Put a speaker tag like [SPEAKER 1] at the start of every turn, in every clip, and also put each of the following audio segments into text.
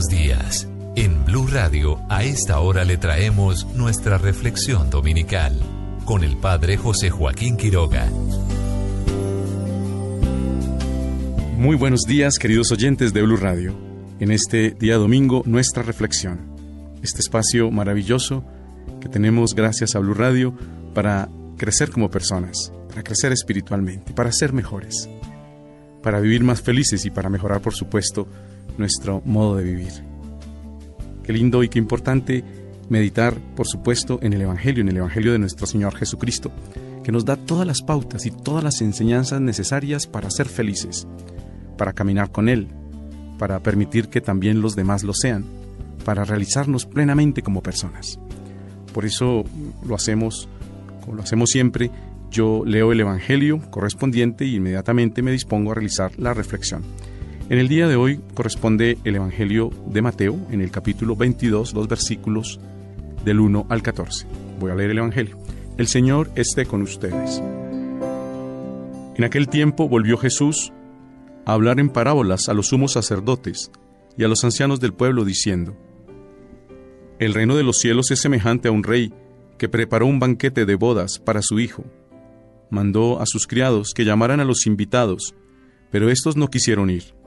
[SPEAKER 1] Buenos días. En Blue Radio, a esta hora le traemos nuestra reflexión dominical con el Padre José Joaquín Quiroga.
[SPEAKER 2] Muy buenos días, queridos oyentes de Blue Radio. En este día domingo, nuestra reflexión. Este espacio maravilloso que tenemos gracias a Blue Radio para crecer como personas, para crecer espiritualmente, para ser mejores, para vivir más felices y para mejorar, por supuesto, nuestro modo de vivir. Qué lindo y qué importante meditar, por supuesto, en el Evangelio, en el Evangelio de nuestro Señor Jesucristo, que nos da todas las pautas y todas las enseñanzas necesarias para ser felices, para caminar con Él, para permitir que también los demás lo sean, para realizarnos plenamente como personas. Por eso lo hacemos, como lo hacemos siempre, yo leo el Evangelio correspondiente y inmediatamente me dispongo a realizar la reflexión. En el día de hoy corresponde el Evangelio de Mateo en el capítulo 22, los versículos del 1 al 14. Voy a leer el Evangelio. El Señor esté con ustedes. En aquel tiempo volvió Jesús a hablar en parábolas a los sumos sacerdotes y a los ancianos del pueblo diciendo, El reino de los cielos es semejante a un rey que preparó un banquete de bodas para su hijo. Mandó a sus criados que llamaran a los invitados, pero estos no quisieron ir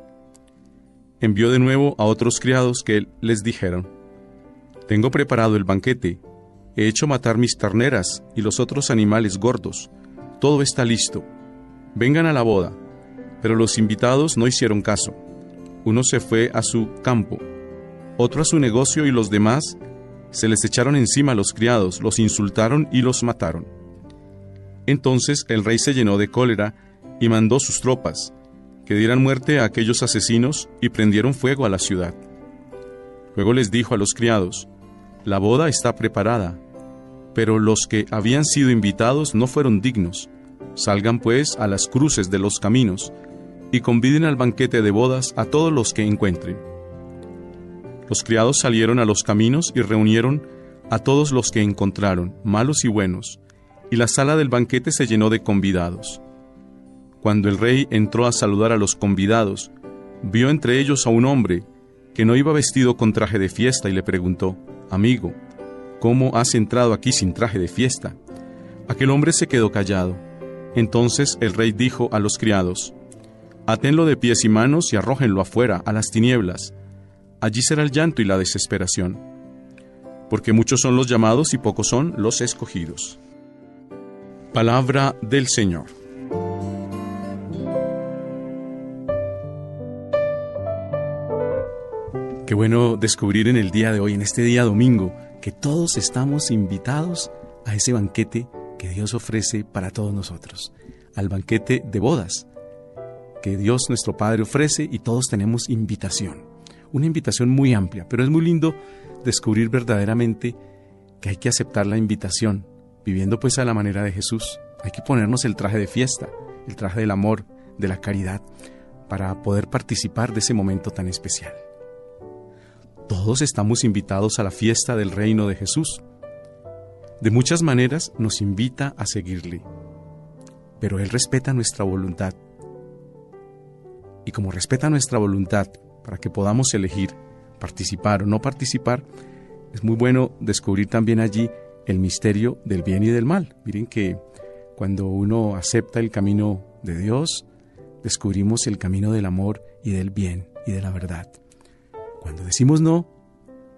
[SPEAKER 2] envió de nuevo a otros criados que les dijeron, Tengo preparado el banquete, he hecho matar mis terneras y los otros animales gordos, todo está listo, vengan a la boda. Pero los invitados no hicieron caso. Uno se fue a su campo, otro a su negocio y los demás se les echaron encima a los criados, los insultaron y los mataron. Entonces el rey se llenó de cólera y mandó sus tropas, que dieran muerte a aquellos asesinos y prendieron fuego a la ciudad. Luego les dijo a los criados, La boda está preparada, pero los que habían sido invitados no fueron dignos. Salgan pues a las cruces de los caminos y conviden al banquete de bodas a todos los que encuentren. Los criados salieron a los caminos y reunieron a todos los que encontraron, malos y buenos, y la sala del banquete se llenó de convidados. Cuando el rey entró a saludar a los convidados, vio entre ellos a un hombre que no iba vestido con traje de fiesta y le preguntó, Amigo, ¿cómo has entrado aquí sin traje de fiesta? Aquel hombre se quedó callado. Entonces el rey dijo a los criados, Atenlo de pies y manos y arrójenlo afuera, a las tinieblas. Allí será el llanto y la desesperación, porque muchos son los llamados y pocos son los escogidos. Palabra del Señor. Qué bueno descubrir en el día de hoy, en este día domingo, que todos estamos invitados a ese banquete que Dios ofrece para todos nosotros, al banquete de bodas que Dios nuestro Padre ofrece y todos tenemos invitación, una invitación muy amplia, pero es muy lindo descubrir verdaderamente que hay que aceptar la invitación, viviendo pues a la manera de Jesús. Hay que ponernos el traje de fiesta, el traje del amor, de la caridad, para poder participar de ese momento tan especial. Todos estamos invitados a la fiesta del reino de Jesús. De muchas maneras nos invita a seguirle, pero Él respeta nuestra voluntad. Y como respeta nuestra voluntad para que podamos elegir participar o no participar, es muy bueno descubrir también allí el misterio del bien y del mal. Miren que cuando uno acepta el camino de Dios, descubrimos el camino del amor y del bien y de la verdad. Cuando decimos no,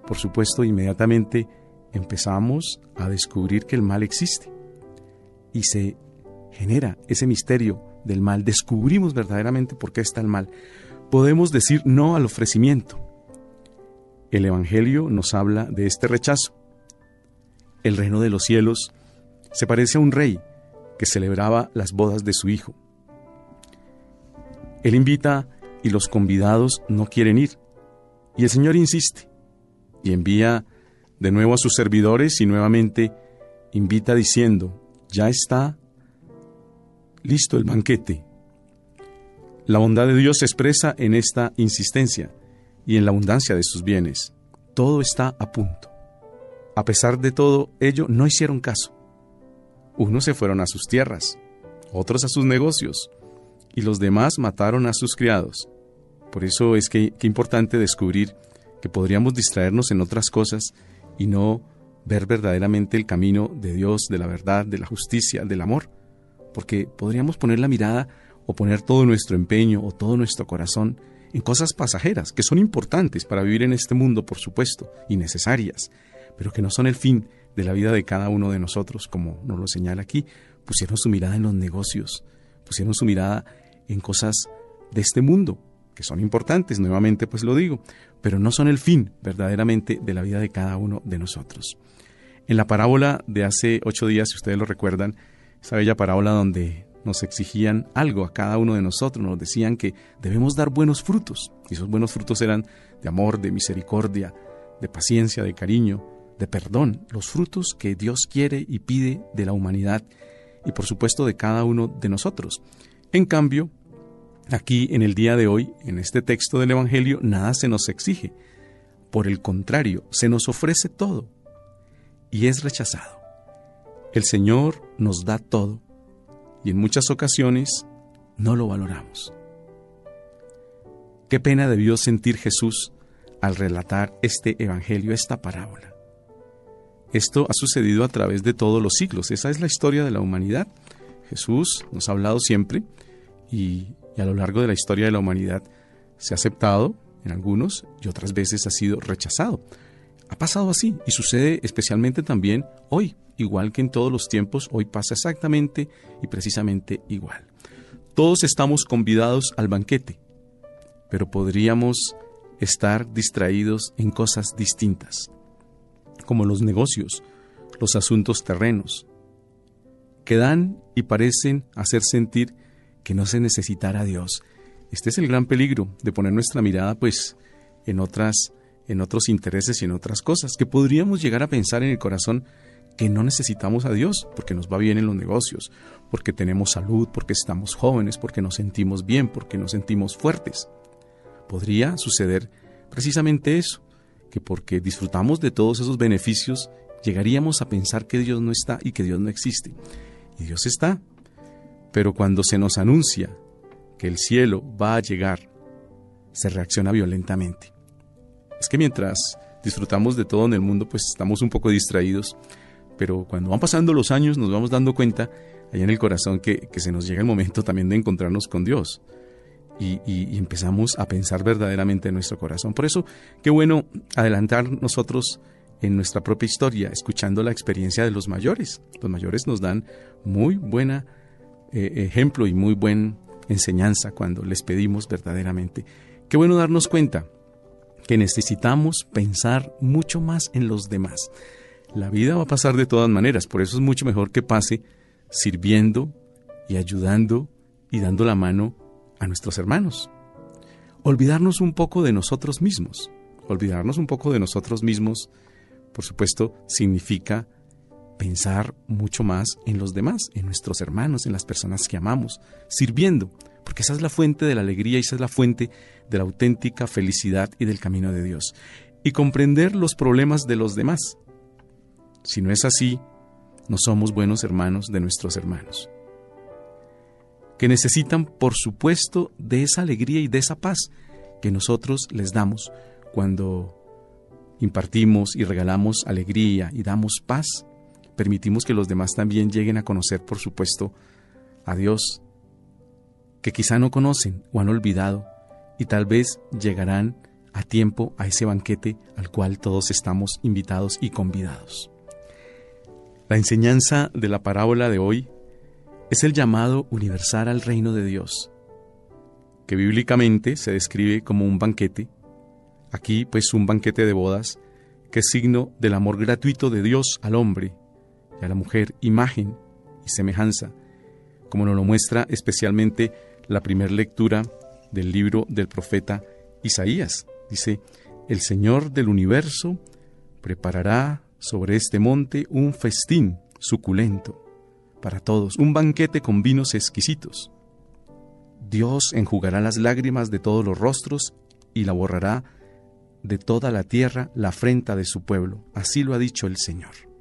[SPEAKER 2] por supuesto, inmediatamente empezamos a descubrir que el mal existe y se genera ese misterio del mal. Descubrimos verdaderamente por qué está el mal. Podemos decir no al ofrecimiento. El Evangelio nos habla de este rechazo. El reino de los cielos se parece a un rey que celebraba las bodas de su hijo. Él invita y los convidados no quieren ir. Y el Señor insiste y envía de nuevo a sus servidores y nuevamente invita diciendo, ya está listo el banquete. La bondad de Dios se expresa en esta insistencia y en la abundancia de sus bienes. Todo está a punto. A pesar de todo ello, no hicieron caso. Unos se fueron a sus tierras, otros a sus negocios, y los demás mataron a sus criados. Por eso es que, importante descubrir que podríamos distraernos en otras cosas y no ver verdaderamente el camino de Dios, de la verdad, de la justicia, del amor, porque podríamos poner la mirada o poner todo nuestro empeño o todo nuestro corazón en cosas pasajeras, que son importantes para vivir en este mundo, por supuesto, y necesarias, pero que no son el fin de la vida de cada uno de nosotros, como nos lo señala aquí. Pusieron su mirada en los negocios, pusieron su mirada en cosas de este mundo, que son importantes, nuevamente pues lo digo, pero no son el fin verdaderamente de la vida de cada uno de nosotros. En la parábola de hace ocho días, si ustedes lo recuerdan, esa bella parábola donde nos exigían algo a cada uno de nosotros, nos decían que debemos dar buenos frutos, y esos buenos frutos eran de amor, de misericordia, de paciencia, de cariño, de perdón, los frutos que Dios quiere y pide de la humanidad y por supuesto de cada uno de nosotros. En cambio, Aquí, en el día de hoy, en este texto del Evangelio, nada se nos exige. Por el contrario, se nos ofrece todo y es rechazado. El Señor nos da todo y en muchas ocasiones no lo valoramos. Qué pena debió sentir Jesús al relatar este Evangelio, esta parábola. Esto ha sucedido a través de todos los siglos, esa es la historia de la humanidad. Jesús nos ha hablado siempre y y a lo largo de la historia de la humanidad se ha aceptado en algunos y otras veces ha sido rechazado. Ha pasado así y sucede especialmente también hoy, igual que en todos los tiempos, hoy pasa exactamente y precisamente igual. Todos estamos convidados al banquete, pero podríamos estar distraídos en cosas distintas, como los negocios, los asuntos terrenos, que dan y parecen hacer sentir que no se necesitara a Dios. Este es el gran peligro de poner nuestra mirada pues en otras en otros intereses y en otras cosas, que podríamos llegar a pensar en el corazón que no necesitamos a Dios, porque nos va bien en los negocios, porque tenemos salud, porque estamos jóvenes, porque nos sentimos bien, porque nos sentimos fuertes. Podría suceder precisamente eso, que porque disfrutamos de todos esos beneficios, llegaríamos a pensar que Dios no está y que Dios no existe. Y Dios está, pero cuando se nos anuncia que el cielo va a llegar, se reacciona violentamente. Es que mientras disfrutamos de todo en el mundo, pues estamos un poco distraídos, pero cuando van pasando los años nos vamos dando cuenta allá en el corazón que, se nos llega el momento también de encontrarnos con Dios. Y, y, empezamos a pensar verdaderamente en nuestro corazón. Por eso, qué bueno adelantar nosotros en nuestra propia historia, escuchando la experiencia de los mayores. Los mayores nos dan muy buena eh, ejemplo y muy buena enseñanza cuando les pedimos verdaderamente. Qué bueno darnos cuenta que necesitamos pensar mucho más en los demás. La vida va a pasar de todas maneras, por eso es mucho mejor que pase sirviendo y ayudando y dando la mano a nuestros hermanos. Olvidarnos un poco de nosotros mismos. Olvidarnos un poco de nosotros mismos, por supuesto, significa pensar mucho más en los demás, en nuestros hermanos, en las personas que amamos, sirviendo, porque esa es la fuente de la alegría y esa es la fuente de la auténtica felicidad y del camino de Dios. Y comprender los problemas de los demás. Si no es así, no somos buenos hermanos de nuestros hermanos, que necesitan, por supuesto, de esa alegría y de esa paz que nosotros les damos cuando impartimos y regalamos alegría y damos paz permitimos que los demás también lleguen a conocer, por supuesto, a Dios, que quizá no conocen o han olvidado y tal vez llegarán a tiempo a ese banquete al cual todos estamos invitados y convidados. La enseñanza de la parábola de hoy es el llamado universal al reino de Dios, que bíblicamente se describe como un banquete, aquí pues un banquete de bodas, que es signo del amor gratuito de Dios al hombre y a la mujer, imagen y semejanza, como nos lo muestra especialmente la primera lectura del libro del profeta Isaías. Dice, el Señor del universo preparará sobre este monte un festín suculento para todos, un banquete con vinos exquisitos. Dios enjugará las lágrimas de todos los rostros y la borrará de toda la tierra la afrenta de su pueblo. Así lo ha dicho el Señor.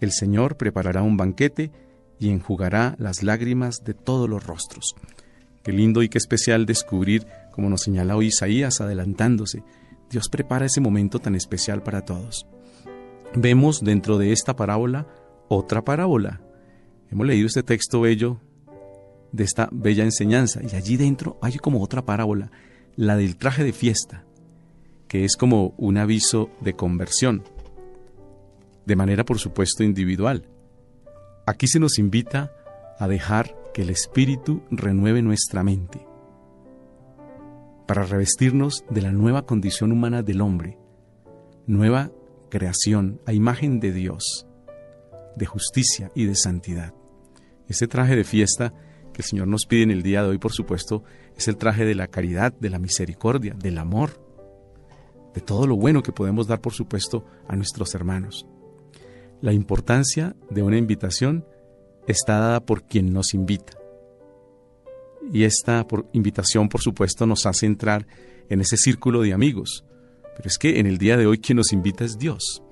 [SPEAKER 2] El Señor preparará un banquete y enjugará las lágrimas de todos los rostros. Qué lindo y qué especial descubrir, como nos señala hoy Isaías adelantándose, Dios prepara ese momento tan especial para todos. Vemos dentro de esta parábola otra parábola. Hemos leído este texto bello de esta bella enseñanza y allí dentro hay como otra parábola, la del traje de fiesta, que es como un aviso de conversión, de manera por supuesto individual. Aquí se nos invita a dejar que el Espíritu renueve nuestra mente para revestirnos de la nueva condición humana del hombre, nueva creación a imagen de Dios, de justicia y de santidad. Ese traje de fiesta que el Señor nos pide en el día de hoy, por supuesto, es el traje de la caridad, de la misericordia, del amor, de todo lo bueno que podemos dar, por supuesto, a nuestros hermanos. La importancia de una invitación está dada por quien nos invita. Y esta invitación, por supuesto, nos hace entrar en ese círculo de amigos. Pero es que en el día de hoy quien nos invita es Dios.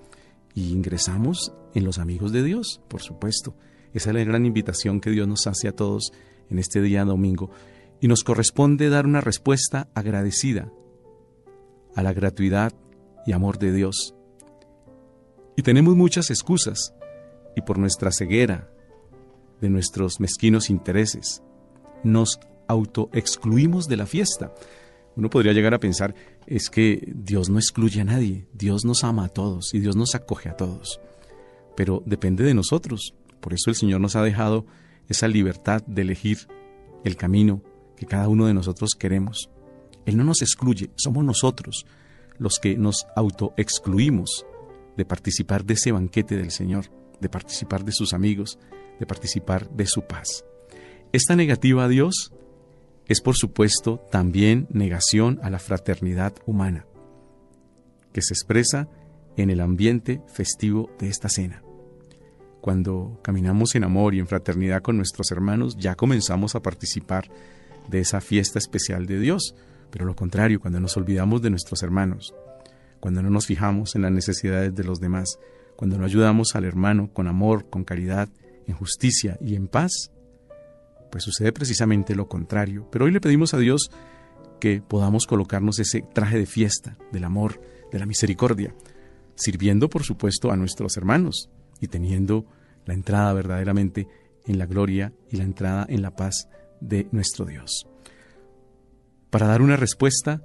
[SPEAKER 2] Y ingresamos en los amigos de Dios, por supuesto. Esa es la gran invitación que Dios nos hace a todos en este día domingo. Y nos corresponde dar una respuesta agradecida a la gratuidad y amor de Dios. Y tenemos muchas excusas, y por nuestra ceguera, de nuestros mezquinos intereses, nos autoexcluimos de la fiesta. Uno podría llegar a pensar, es que Dios no excluye a nadie, Dios nos ama a todos y Dios nos acoge a todos. Pero depende de nosotros. Por eso el Señor nos ha dejado esa libertad de elegir el camino que cada uno de nosotros queremos. Él no nos excluye, somos nosotros los que nos autoexcluimos de participar de ese banquete del Señor, de participar de sus amigos, de participar de su paz. Esta negativa a Dios es, por supuesto, también negación a la fraternidad humana, que se expresa en el ambiente festivo de esta cena. Cuando caminamos en amor y en fraternidad con nuestros hermanos, ya comenzamos a participar de esa fiesta especial de Dios, pero lo contrario, cuando nos olvidamos de nuestros hermanos, cuando no nos fijamos en las necesidades de los demás, cuando no ayudamos al hermano con amor, con caridad, en justicia y en paz, pues sucede precisamente lo contrario. Pero hoy le pedimos a Dios que podamos colocarnos ese traje de fiesta del amor, de la misericordia, sirviendo por supuesto a nuestros hermanos y teniendo la entrada verdaderamente en la gloria y la entrada en la paz de nuestro Dios. Para dar una respuesta,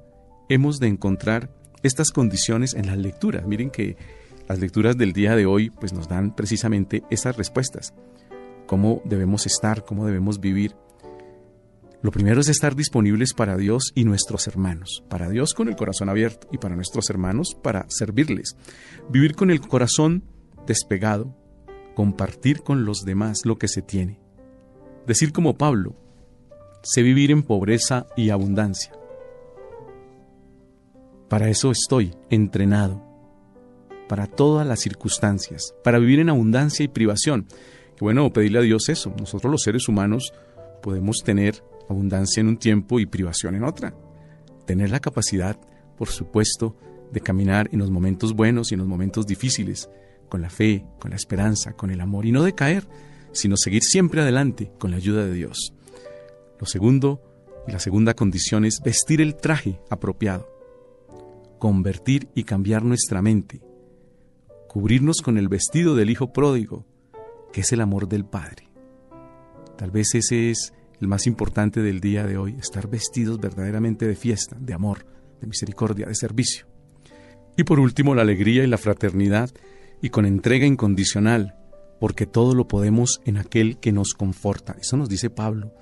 [SPEAKER 2] hemos de encontrar estas condiciones en las lecturas. Miren que las lecturas del día de hoy pues nos dan precisamente esas respuestas. Cómo debemos estar, cómo debemos vivir. Lo primero es estar disponibles para Dios y nuestros hermanos. Para Dios con el corazón abierto y para nuestros hermanos para servirles. Vivir con el corazón despegado. Compartir con los demás lo que se tiene. Decir como Pablo, sé vivir en pobreza y abundancia. Para eso estoy entrenado, para todas las circunstancias, para vivir en abundancia y privación. Bueno, pedirle a Dios eso. Nosotros los seres humanos podemos tener abundancia en un tiempo y privación en otra. Tener la capacidad, por supuesto, de caminar en los momentos buenos y en los momentos difíciles, con la fe, con la esperanza, con el amor, y no de caer, sino seguir siempre adelante con la ayuda de Dios. Lo segundo, y la segunda condición es vestir el traje apropiado convertir y cambiar nuestra mente, cubrirnos con el vestido del Hijo pródigo, que es el amor del Padre. Tal vez ese es el más importante del día de hoy, estar vestidos verdaderamente de fiesta, de amor, de misericordia, de servicio. Y por último, la alegría y la fraternidad y con entrega incondicional, porque todo lo podemos en aquel que nos conforta. Eso nos dice Pablo.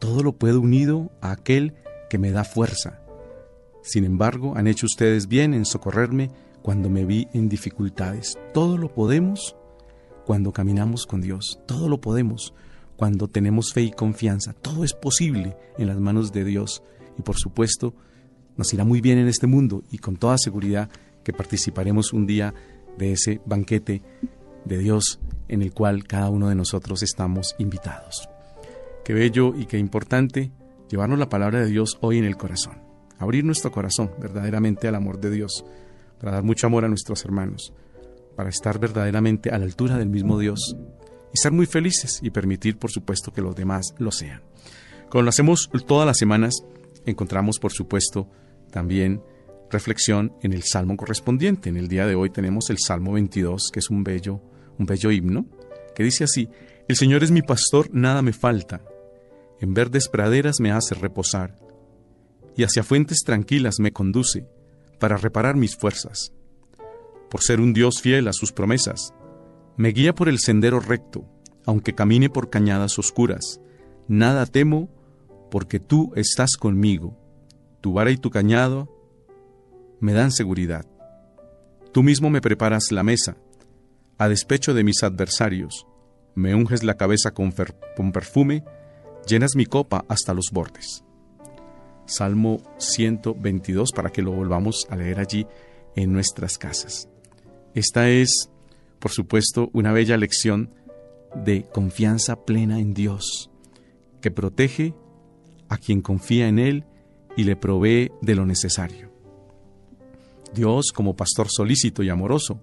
[SPEAKER 2] Todo lo puedo unido a aquel que me da fuerza. Sin embargo, han hecho ustedes bien en socorrerme cuando me vi en dificultades. Todo lo podemos cuando caminamos con Dios. Todo lo podemos cuando tenemos fe y confianza. Todo es posible en las manos de Dios. Y por supuesto, nos irá muy bien en este mundo y con toda seguridad que participaremos un día de ese banquete de Dios en el cual cada uno de nosotros estamos invitados. Qué bello y qué importante llevarnos la palabra de Dios hoy en el corazón, abrir nuestro corazón verdaderamente al amor de Dios, para dar mucho amor a nuestros hermanos, para estar verdaderamente a la altura del mismo Dios y ser muy felices y permitir, por supuesto, que los demás lo sean. Como lo hacemos todas las semanas, encontramos, por supuesto, también reflexión en el salmo correspondiente. En el día de hoy tenemos el Salmo 22, que es un bello, un bello himno, que dice así: El Señor es mi pastor, nada me falta. En verdes praderas me hace reposar, y hacia fuentes tranquilas me conduce para reparar mis fuerzas. Por ser un Dios fiel a sus promesas, me guía por el sendero recto, aunque camine por cañadas oscuras. Nada temo, porque tú estás conmigo. Tu vara y tu cañado me dan seguridad. Tú mismo me preparas la mesa, a despecho de mis adversarios. Me unges la cabeza con, perfume, llenas mi copa hasta los bordes. Salmo 122 para que lo volvamos a leer allí en nuestras casas. Esta es, por supuesto, una bella lección de confianza plena en Dios, que protege a quien confía en Él y le provee de lo necesario. Dios, como pastor solícito y amoroso,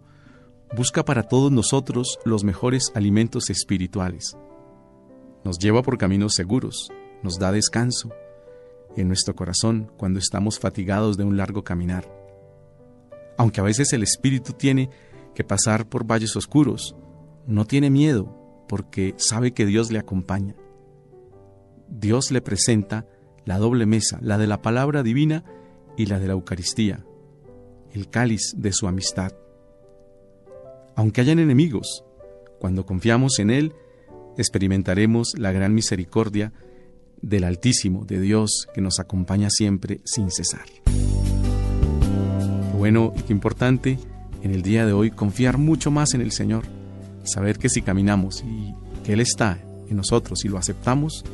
[SPEAKER 2] busca para todos nosotros los mejores alimentos espirituales. Nos lleva por caminos seguros, nos da descanso en nuestro corazón cuando estamos fatigados de un largo caminar. Aunque a veces el espíritu tiene que pasar por valles oscuros, no tiene miedo porque sabe que Dios le acompaña. Dios le presenta la doble mesa, la de la palabra divina y la de la Eucaristía, el cáliz de su amistad. Aunque hayan enemigos, cuando confiamos en Él, experimentaremos la gran misericordia del Altísimo, de Dios, que nos acompaña siempre sin cesar. bueno y qué importante en el día de hoy confiar mucho más en el Señor, saber que si caminamos y que Él está en nosotros y lo aceptamos,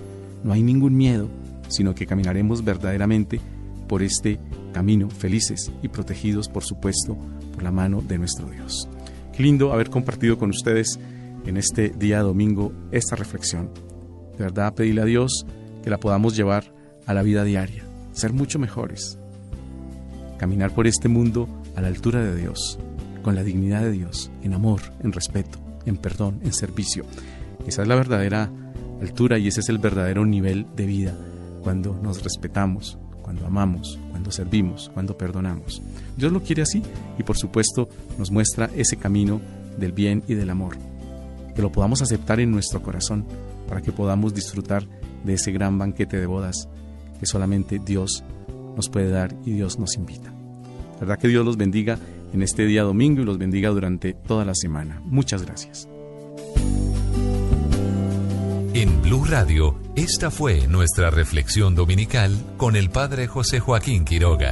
[SPEAKER 2] no hay ningún miedo, sino que caminaremos verdaderamente por este camino, felices y protegidos, por supuesto, por la mano de nuestro Dios. Qué lindo haber compartido con ustedes en este día domingo esta reflexión. De verdad, pedirle a Dios que la podamos llevar a la vida diaria, ser mucho mejores, caminar por este mundo a la altura de Dios, con la dignidad de Dios, en amor, en respeto, en perdón, en servicio. Esa es la verdadera altura y ese es el verdadero nivel de vida cuando nos respetamos, cuando amamos, cuando servimos, cuando perdonamos. Dios lo quiere así y por supuesto nos muestra ese camino del bien y del amor. Que lo podamos aceptar en nuestro corazón para que podamos disfrutar de ese gran banquete de bodas que solamente Dios nos puede dar y Dios nos invita. verdad que Dios los bendiga en este día domingo y los bendiga durante toda la semana. Muchas gracias.
[SPEAKER 1] En Blue Radio, esta fue nuestra reflexión dominical con el Padre José Joaquín Quiroga.